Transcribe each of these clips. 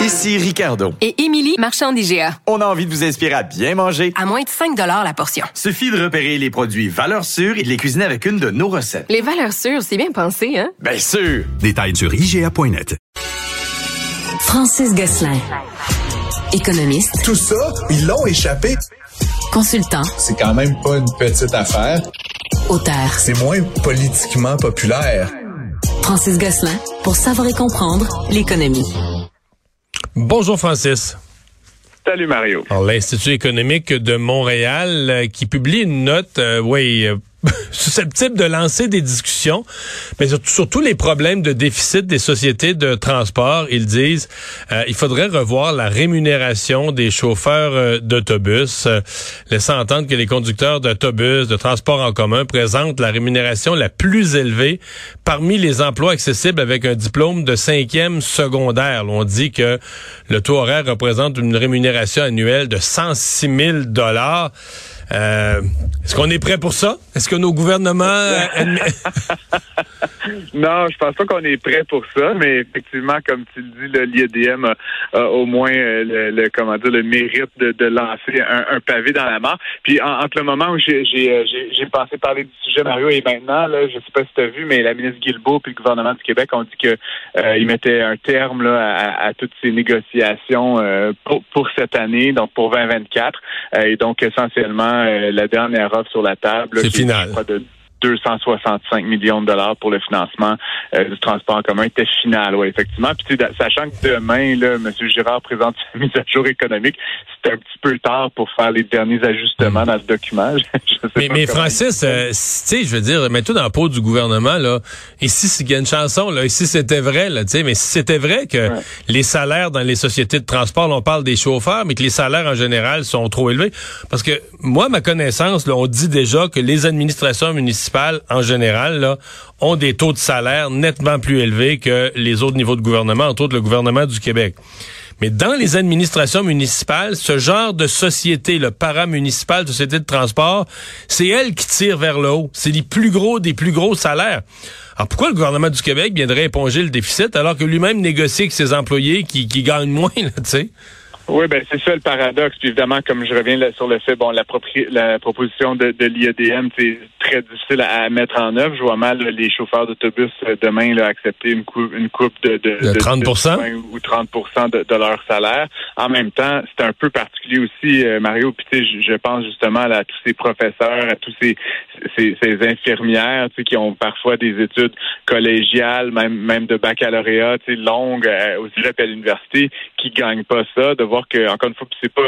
Ici Ricardo. Et Émilie, marchand d'IGA. On a envie de vous inspirer à bien manger. À moins de 5 la portion. Suffit de repérer les produits valeurs sûres et de les cuisiner avec une de nos recettes. Les valeurs sûres, c'est bien pensé, hein? Bien sûr! Détails sur IGA.net. Francis Gosselin. Économiste. Tout ça, ils l'ont échappé. Consultant. C'est quand même pas une petite affaire. Auteur. C'est moins politiquement populaire. Francis Gosselin, pour savoir et comprendre l'économie. Bonjour Francis. Salut Mario. L'Institut économique de Montréal euh, qui publie une note, euh, oui, euh, susceptible de lancer des discussions, mais surtout, surtout les problèmes de déficit des sociétés de transport. Ils disent euh, il faudrait revoir la rémunération des chauffeurs euh, d'autobus, euh, laissant entendre que les conducteurs d'autobus, de transport en commun présentent la rémunération la plus élevée parmi les emplois accessibles avec un diplôme de cinquième secondaire. on dit que le taux horaire représente une rémunération annuelle de 106 000 dollars. Euh, Est-ce qu'on est prêt pour ça? Est-ce que nos gouvernements... non, je pense pas qu'on est prêt pour ça, mais effectivement, comme tu le dis, l'IEDM a, a au moins euh, le, le- comment dire le mérite de, de lancer un, un pavé dans la mare. Puis en- entre le moment où j'ai j'ai euh, j'ai- pensé parler du sujet Mario et maintenant, là, je sais pas si tu as vu, mais la ministre Guilbeault puis le gouvernement du Québec ont dit que euh, ils mettaient un terme là, à, à toutes ces négociations euh, pour, pour cette année, donc pour 2024. Euh, et donc essentiellement la dernière offre sur la table. C'est final. de 265 millions de dollars pour le financement euh, du transport en commun était final, oui, effectivement. Puis, sachant que demain, là, M. Girard présente sa mise à jour économique, c'est un petit peu tard pour faire les derniers ajustements dans le document. Je sais mais mais Francis, euh, si- tu sais, je veux dire, mets-toi dans la peau du gouvernement, là. Ici, s'il y a une chanson, là, ici, c'était vrai, là, tu sais, mais si c'était vrai que Ouais. les salaires dans les sociétés de transport, là, on parle des chauffeurs, mais que les salaires en général sont trop élevés. Parce que, moi, ma connaissance, là, on dit déjà que les administrations municipales, en général, là, ont des taux de salaire nettement plus élevés que les autres niveaux de gouvernement, entre autres le gouvernement du Québec. Mais dans les administrations municipales, ce genre de société, le paramunicipal, société de transport, c'est elle qui tire vers le haut. C'est les plus gros des plus gros salaires. Alors pourquoi le gouvernement du Québec viendrait éponger le déficit alors que lui-même négocie avec ses employés qui, gagnent moins, tu sais? Oui, ben c'est ça le paradoxe. Puis évidemment, comme je reviens sur le fait, bon, la, la proposition de, de l'IEDM, c'est très difficile à, à mettre en œuvre. Je vois mal là, les chauffeurs d'autobus euh, demain là, accepter une, coupe une coupe de, de, De 30 20 ou 30 de, de leur salaire. En même temps, c'est un peu particulier aussi, euh, Mario. Puis je, je pense justement là, à tous ces professeurs, à tous ces, ces, ces infirmières, tu sais, qui ont parfois des études collégiales, même même de baccalauréat, tu sais, longues euh, au cégep à l'université, qui gagnent pas ça. De voir que encore une fois, c'est pas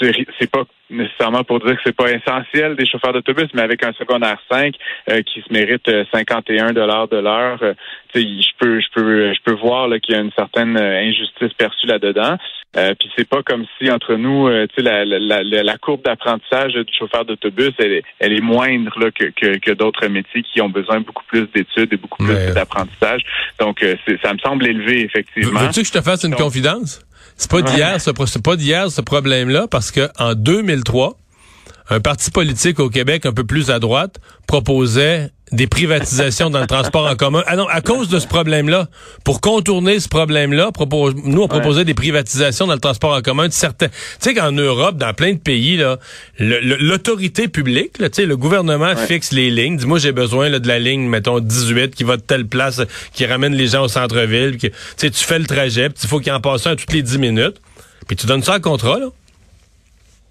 c'est pas nécessairement pour dire que c'est pas essentiel des chauffeurs d'autobus, mais avec un secondaire 5 euh, qui se mérite euh, 51 dollars de l'heure, euh, je peux je peux je peux voir là, qu'il y a une certaine euh, injustice perçue là-dedans. Euh, puis c'est pas comme si entre nous, euh, la, la, la, la courbe d'apprentissage du chauffeur d'autobus, elle, est- elle est moindre là, que, que, que d'autres métiers qui ont besoin beaucoup plus d'études et beaucoup plus d'apprentissage. Donc euh, c'est- ça me semble élevé effectivement. Veux-tu que je te fasse une Donc- confidence? C'est pas d'hier, ce, pro- c'est pas d'hier ce problème-là, parce que en 2003, un parti politique au Québec un peu plus à droite proposait des privatisations dans le transport en commun. Ah non, à cause de ce problème-là, pour contourner ce problème-là, nous on proposait des privatisations dans le transport en commun de certains. Tu sais qu'en Europe, dans plein de pays là, l'autorité publique, là, tu sais, le gouvernement fixe les lignes. Dis moi j'ai besoin là, de la ligne, mettons 18, qui va de telle place, qui ramène les gens au centre-ville. Tu sais, tu fais le trajet, puis il faut qu'il en passe un toutes les 10 minutes, puis tu donnes ça en contrat là.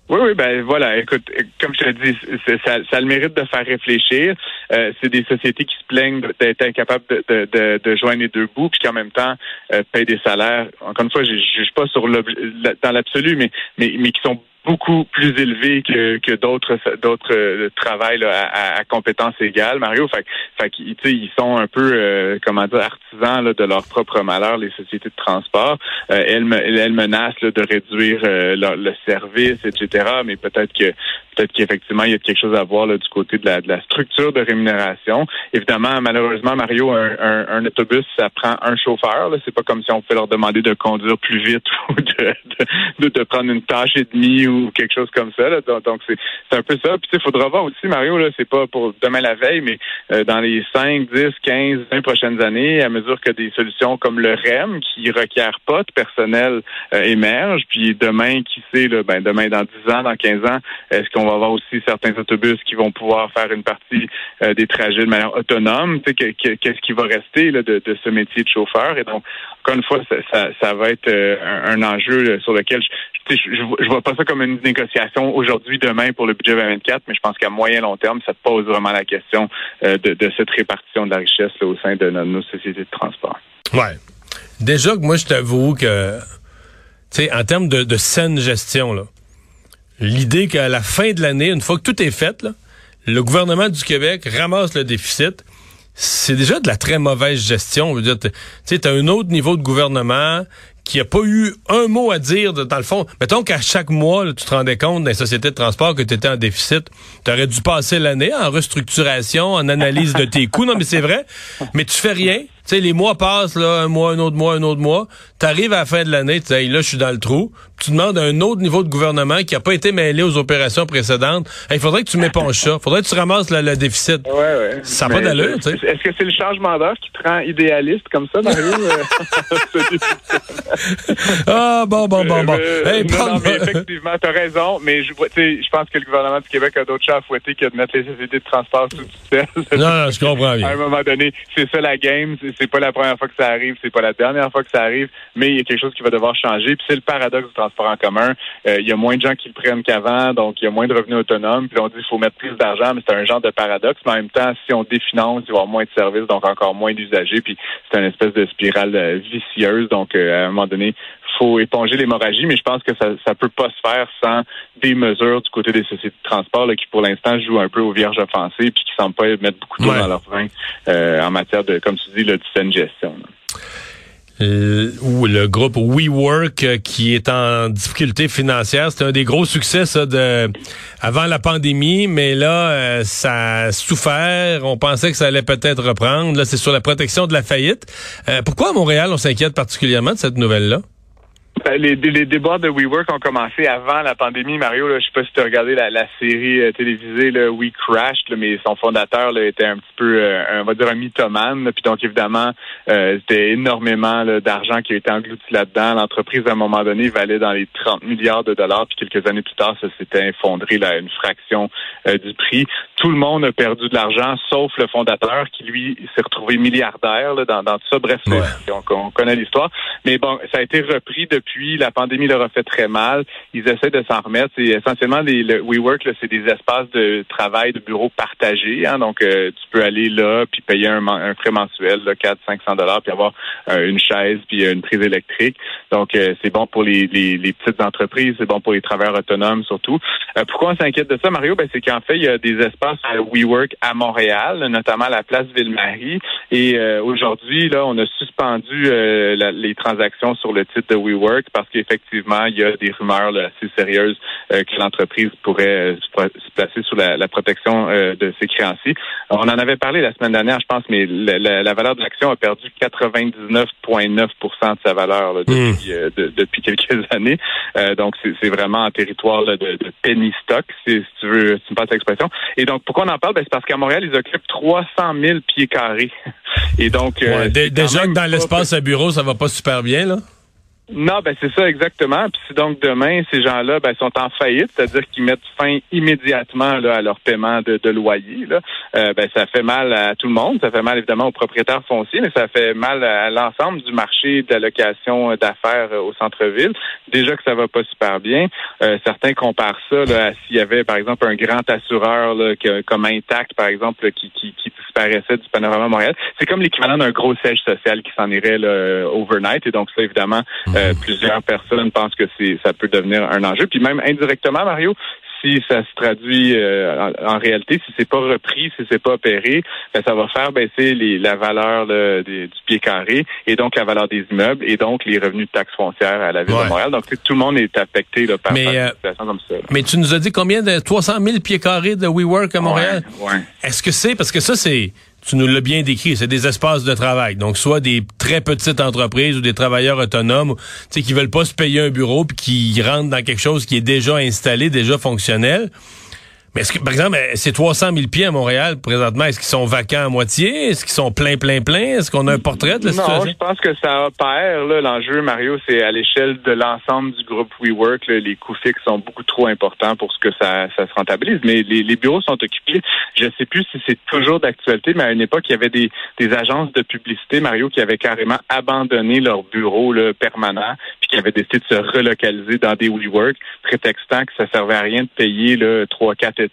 Oui, oui, ben voilà. Écoute, comme je te dis, ça, ça a le mérite de faire réfléchir. Euh, c'est des sociétés qui se plaignent d'être incapables de, de, de, de, joindre les deux bouts, puis qui en même temps euh, payent des salaires. Encore une fois, je ne juge pas sur dans l'absolu, mais, mais mais qui sont beaucoup plus élevé que, que d'autres d'autres euh, travails à, à, compétences égales, Mario. Fait, fait ils sont un peu euh, comment dire artisans là, de leur propre malheur, les sociétés de transport. Euh, elles, elles menacent de réduire euh, le service, etc. Mais peut-être que peut-être qu'effectivement, il y a quelque chose à voir là, du côté de la, de la structure de rémunération. Évidemment, malheureusement, Mario, un, un, un autobus, ça prend un chauffeur. C'est pas comme si on pouvait leur demander de conduire plus vite ou de, de, de prendre une tâche et demie ou quelque chose comme ça. Là. Donc, c'est, un peu ça. Puis il faudra voir aussi, Mario, là, c'est pas pour demain la veille, mais euh, dans les 5, 10, 15, 20 prochaines années, à mesure que des solutions comme le REM, qui requiert pas de personnel, euh, émergent, puis demain, qui sait, ben, demain, dans 10 ans, dans 15 ans, est-ce qu'on va avoir aussi certains autobus qui vont pouvoir faire une partie euh, des trajets de manière autonome? Qu'est-ce qui va rester de, ce métier de chauffeur? Et donc, encore une fois, ça, va être un, enjeu sur lequel je, je, vois pas ça comme une négociation aujourd'hui, demain pour le budget 2024, mais je pense qu'à moyen long terme, ça pose vraiment la question euh, de, cette répartition de la richesse au sein de nos, sociétés de transport. Ouais. Déjà que moi, je t'avoue que, tu sais, en termes de, saine gestion, là, l'idée qu'à la fin de l'année, une fois que tout est fait, le gouvernement du Québec ramasse le déficit. C'est déjà de la très mauvaise gestion. Tu sais, un autre niveau de gouvernement qui a pas eu un mot à dire dans le fond. Mettons qu'à chaque mois, tu te rendais compte dans les sociétés de transport que tu étais en déficit. Tu aurais dû passer l'année en restructuration, en analyse de tes coûts. Non, mais c'est vrai. Mais tu fais rien. Tu les mois passent, là, un mois, un autre mois, un autre mois. Tu arrives à la fin de l'année, tu sais, là, je suis dans le trou. Tu demandes un autre niveau de gouvernement qui n'a pas été mêlé aux opérations précédentes. Il faudrait que tu m'éponges ça. faudrait que tu ramasses le, déficit. Ouais, ouais. Ça n'a pas d'allure, tu sais. Est-ce que c'est le changement d'heure qui te rend idéaliste comme ça, Mario? ah, bon, bon, bon, bon. Euh, non, non, mais effectivement, t'as raison, mais je, je pense que le gouvernement du Québec a d'autres chats à fouetter que de mettre les sociétés de transport sous tutelle. non, non, je comprends bien. À un moment donné, c'est ça la game c'est pas la première fois que ça arrive, c'est pas la dernière fois que ça arrive, mais il y a quelque chose qui va devoir changer. Puis c'est le paradoxe du transport en commun. Euh, il y a moins de gens qui le prennent qu'avant, donc il y a moins de revenus autonomes. Puis on dit qu'il faut mettre plus d'argent, mais c'est un genre de paradoxe. Mais en même temps, si on définance, il va y avoir moins de services, donc encore moins d'usagers. Puis c'est une espèce de spirale euh, vicieuse. Donc euh, à un moment donné, faut éponger l'hémorragie, mais je pense que ça ne peut pas se faire sans des mesures du côté des sociétés de transport qui, pour l'instant, jouent un peu aux vierges offensées puis qui ne semblent pas mettre beaucoup d'eau dans leur vin en matière de, comme tu dis, de saine gestion. Euh, ou le groupe WeWork euh, qui est en difficulté financière. C'était un des gros succès ça de avant la pandémie, mais là euh, ça a souffert. On pensait que ça allait peut-être reprendre. Là, c'est sur la protection de la faillite. pourquoi à Montréal on s'inquiète particulièrement de cette nouvelle là? Ben, les, les, débats de WeWork ont commencé avant la pandémie. Mario, là, je sais pas si tu as regardé la, la série euh, télévisée là, We Crashed, mais son fondateur là, était un petit peu, euh, on va dire, un mythomane. Puis donc, évidemment, euh, c'était énormément d'argent qui a été englouti là-dedans. L'entreprise, à un moment donné, valait dans les 30 milliards de dollars. Puis quelques années plus tard, ça s'était effondré là, une fraction du prix. Tout le monde a perdu de l'argent, sauf le fondateur qui, lui, s'est retrouvé milliardaire là, dans, dans tout ça. Bref, on, on connaît l'histoire. Mais bon, ça a été repris depuis puis La pandémie leur a fait très mal. Ils essaient de s'en remettre. C'est essentiellement les le WeWork, c'est des espaces de travail, de bureaux partagés. Hein. donc, euh, tu peux aller là puis payer un, un frais mensuel, là, 4 500 dollars, puis avoir euh, une chaise puis une prise électrique. Donc, euh, c'est bon pour les, les, les, petites entreprises, c'est bon pour les travailleurs autonomes surtout. pourquoi on s'inquiète de ça, Mario? Ben, c'est qu'en fait, il y a des espaces à WeWork à Montréal, notamment à la place Ville-Marie. Et aujourd'hui, là, on a suspendu les transactions sur le titre de WeWork parce qu'effectivement, il y a des rumeurs assez sérieuses euh, que l'entreprise pourrait euh, se placer sous la, protection euh, de ses créanciers. On en avait parlé la semaine dernière, je pense, mais la, valeur de l'action a perdu 99,9% de sa valeur hmm. depuis, quelques années. donc, c'est vraiment un territoire de, penny stock, si, tu veux, si tu me passes l'expression. Et donc, pourquoi on en parle? Ben, c'est parce qu'à Montréal, ils occupent 300 000 pieds carrés. Et donc, déjà que dans l'espace à bureau, ça va pas super bien, là? Non, ben c'est ça exactement. Puis si donc demain ces gens-là ben, sont en faillite, c'est-à-dire qu'ils mettent fin immédiatement là, à leur paiement de, loyer, là, euh, ben ça fait mal à tout le monde. Ça fait mal évidemment aux propriétaires fonciers, mais ça fait mal à l'ensemble du marché de location d'affaires au centre-ville. Déjà que ça va pas super bien. Euh, certains comparent ça là, à s'il y avait par exemple un grand assureur là, comme Intact par exemple qui, qui, qui disparaissait du panorama Montréal. C'est comme l'équivalent d'un gros siège social qui s'en irait là, overnight. Et donc ça évidemment. Euh, plusieurs personnes pensent que c'est ça peut devenir un enjeu. Puis même indirectement, Mario, si ça se traduit euh, en, réalité, si c'est pas repris, si c'est pas opéré, ben, ça va faire baisser les, la valeur du pied carré et donc la valeur des immeubles et donc les revenus de taxes foncières à la ville de Montréal. Donc tout le monde est affecté là, par, mais, euh, situation comme ça. Mais tu nous as dit combien de 300 000 pieds carrés de WeWork à Montréal? Ouais, Est-ce que c'est parce que ça c'est tu nous l'as bien décrit, c'est des espaces de travail. Donc, soit des très petites entreprises ou des travailleurs autonomes, qui veulent pas se payer un bureau puis qui rentrent dans quelque chose qui est déjà installé, déjà fonctionnel. Mais est-ce que, par exemple, ces 300 000 pieds à Montréal, présentement, est-ce qu'ils sont vacants à moitié? Est-ce qu'ils sont plein, plein, plein? Est-ce qu'on a un portrait de la situation? Non, je pense que ça opère. L'enjeu, Mario, c'est à l'échelle de l'ensemble du groupe WeWork. les coûts fixes sont beaucoup trop importants pour ce que ça, ça se rentabilise. Mais les, les bureaux sont occupés. Je ne sais plus si c'est toujours d'actualité, mais à une époque, il y avait des, des agences de publicité, Mario, qui avaient carrément abandonné leurs bureaux là, permanents, puis qui avaient décidé de se relocaliser dans des WeWork, prétextant que ça servait à rien de payer trois, quatre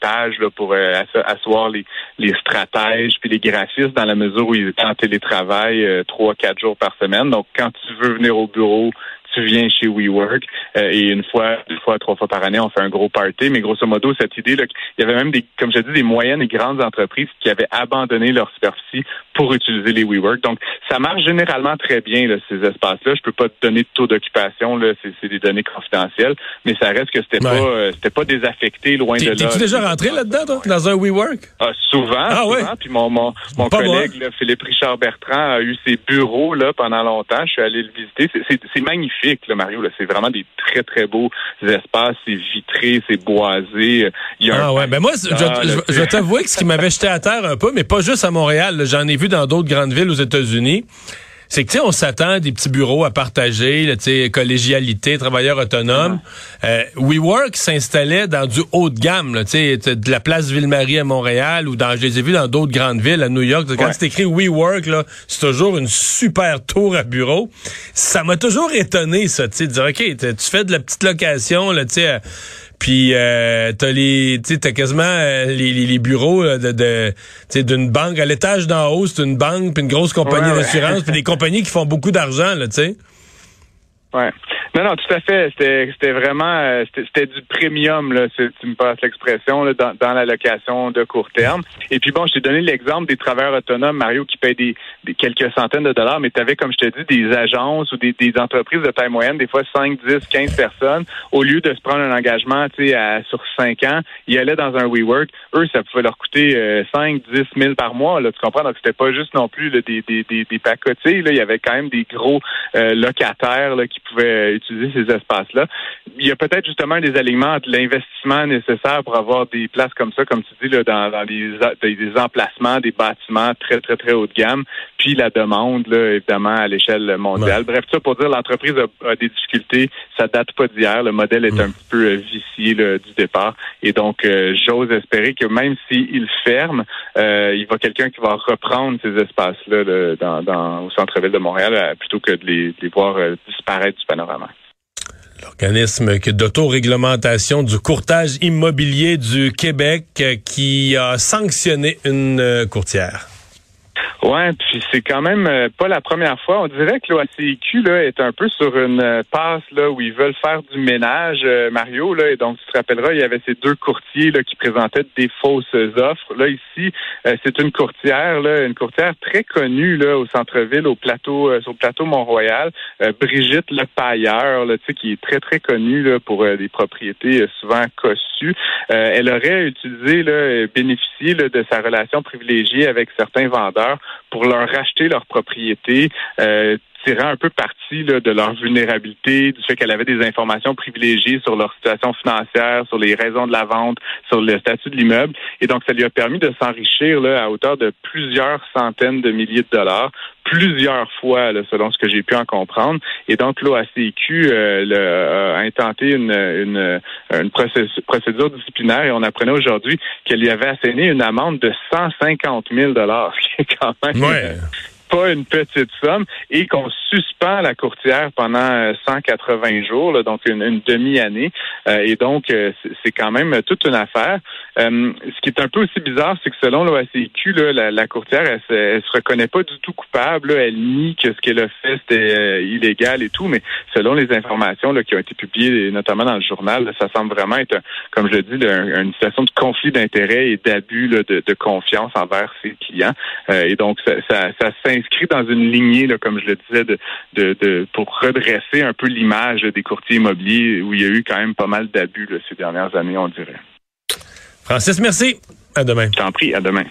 pour euh, asseoir les, les stratèges puis les graphistes dans la mesure où ils étaient en télétravail euh, trois, quatre jours par semaine. Donc, quand tu veux venir au bureau, tu viens chez WeWork euh, et une fois, deux fois, trois fois par année, on fait un gros party. Mais grosso modo, cette idée, là, il y avait même des, comme je dis, des moyennes et grandes entreprises qui avaient abandonné leur superficie pour utiliser les WeWork. Donc, ça marche généralement très bien, là, ces espaces-là. Je peux pas te donner de taux d'occupation, là, c'est des données confidentielles, mais ça reste que c'était pas, euh, c'était pas désaffecté loin de là. T'es-tu déjà rentré là-dedans, toi, dans un WeWork? Ah, souvent, ah, souvent. Puis mon, mon, mon collègue, là, Philippe Richard Bertrand, a eu ses bureaux là pendant longtemps. Je suis allé le visiter. C'est magnifique Mario. C'est vraiment des très, très beaux espaces. C'est vitré, c'est boisé. Il y a ah ouais, ben moi, je, vais t'avouer que ce qui m'avait jeté à terre un peu, mais pas juste à Montréal. J'en ai vu dans d'autres grandes villes aux États-Unis c'est que tu sais on s'attend à des petits bureaux à partager, tu sais collégialité, travailleurs autonomes. Ah. Euh, WeWork s'installait dans du haut de gamme, tu sais de la place Ville-Marie à Montréal ou dans je les ai vus dans d'autres grandes villes à New York. Quand c'est écrit WeWork là, c'est toujours une super tour à bureau. Ça m'a toujours étonné ça, tu sais de dire OK, tu fais de la petite location là, tu sais puis euh, t'as les, tu t'as quasiment euh, les, les, bureaux de, de d'une banque à l'étage d'en haut, c'est une banque, puis une grosse compagnie d'assurance, puis des compagnies qui font beaucoup d'argent là, tu sais. Ouais. Non, non, tout à fait. C'était, vraiment, euh, c'était, du premium, là, si tu me passes l'expression, dans, dans la location de court terme. Et puis bon, je t'ai donné l'exemple des travailleurs autonomes, Mario, qui payent des, quelques centaines de dollars, mais tu avais, comme je t'ai dit, des agences ou des, des, entreprises de taille moyenne, des fois 5, 10, 15 personnes, au lieu de se prendre un engagement, tu sais, sur 5 ans, ils allaient dans un WeWork. Eux, ça pouvait leur coûter 5, 10 000 par mois, là, tu comprends? Donc, c'était pas juste non plus des, des, des, des pacotiers, là. Il y avait quand même des gros euh, locataires, là, qui pouvaient utiliser ces espaces-là. Il y a peut-être justement des alignements entre l'investissement nécessaire pour avoir des places comme ça, comme tu dis, là, dans, dans des, des, emplacements, des bâtiments très, très, très haut de gamme, puis la demande, là, évidemment, à l'échelle mondiale. Bref, ça pour dire l'entreprise a, des difficultés. Ça date pas d'hier. Le modèle est un peu euh, vicié du départ. Et donc, euh, j'ose espérer que même s'il ferme, euh, il va quelqu'un qui va reprendre ces espaces-là dans, dans, au centre-ville de Montréal plutôt que de les, de les voir disparaître du panorama. L'organisme d'autoréglementation du courtage immobilier du Québec qui a sanctionné une euh, courtière. Ouais, puis c'est quand même euh, pas la première fois. On dirait que l'OACIQ là est un peu sur une euh, passe là où ils veulent faire du ménage, euh, Mario là. Et donc tu te rappelleras, il y avait ces deux courtiers là qui présentaient des fausses offres. Là ici, c'est une courtière là, une courtière très connue là au centre-ville, au plateau, sur le plateau Mont-Royal, Brigitte Le Pailleur, là, tu sais, qui est très très connue là pour des propriétés souvent cossues. elle aurait utilisé là, bénéficié là, de sa relation privilégiée avec certains vendeurs pour leur racheter leur propriété. Euh, tirant un peu parti là, de leur vulnérabilité, du fait qu'elle avait des informations privilégiées sur leur situation financière, sur les raisons de la vente, sur le statut de l'immeuble. Et donc, ça lui a permis de s'enrichir à hauteur de plusieurs centaines de milliers de dollars plusieurs fois, selon ce que j'ai pu en comprendre. Et donc, l'OACQ euh, a intenté une, une, une procédure disciplinaire et on apprenait aujourd'hui qu'elle lui avait asséné une amende de 150 000 ce qui est quand même... Ouais pas une petite somme et qu'on suspend la courtière pendant 180 euh, jours, donc une, demi-année. Euh, et donc, euh, c'est quand même toute une affaire. ce qui est un peu aussi bizarre, c'est que selon l'OACQ, la, la courtière, elle, elle, se reconnaît pas du tout coupable. Elle nie que ce qu'elle a fait, c'était illégal et tout, mais selon les informations là, qui ont été publiées, notamment dans le journal, ça semble vraiment être, comme je le dis, une situation de conflit d'intérêts et d'abus de, de, confiance envers ses clients. et donc, ça, ça, ça inscrit dans une lignée, là, comme je le disais, de, de, de pour redresser un peu l'image des courtiers immobiliers où il y a eu quand même pas mal d'abus ces dernières années, on dirait. Francis, merci. À demain. Je t'en prie, à demain.